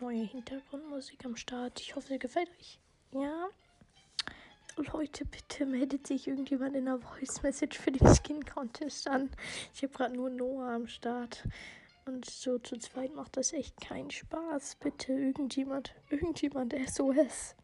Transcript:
neue Hintergrundmusik am Start. Ich hoffe, sie gefällt euch. Ja. Leute, bitte meldet sich irgendjemand in der Voice Message für den Skin Contest an. Ich habe gerade nur Noah am Start. Und so zu zweit macht das echt keinen Spaß. Bitte, irgendjemand, irgendjemand SOS.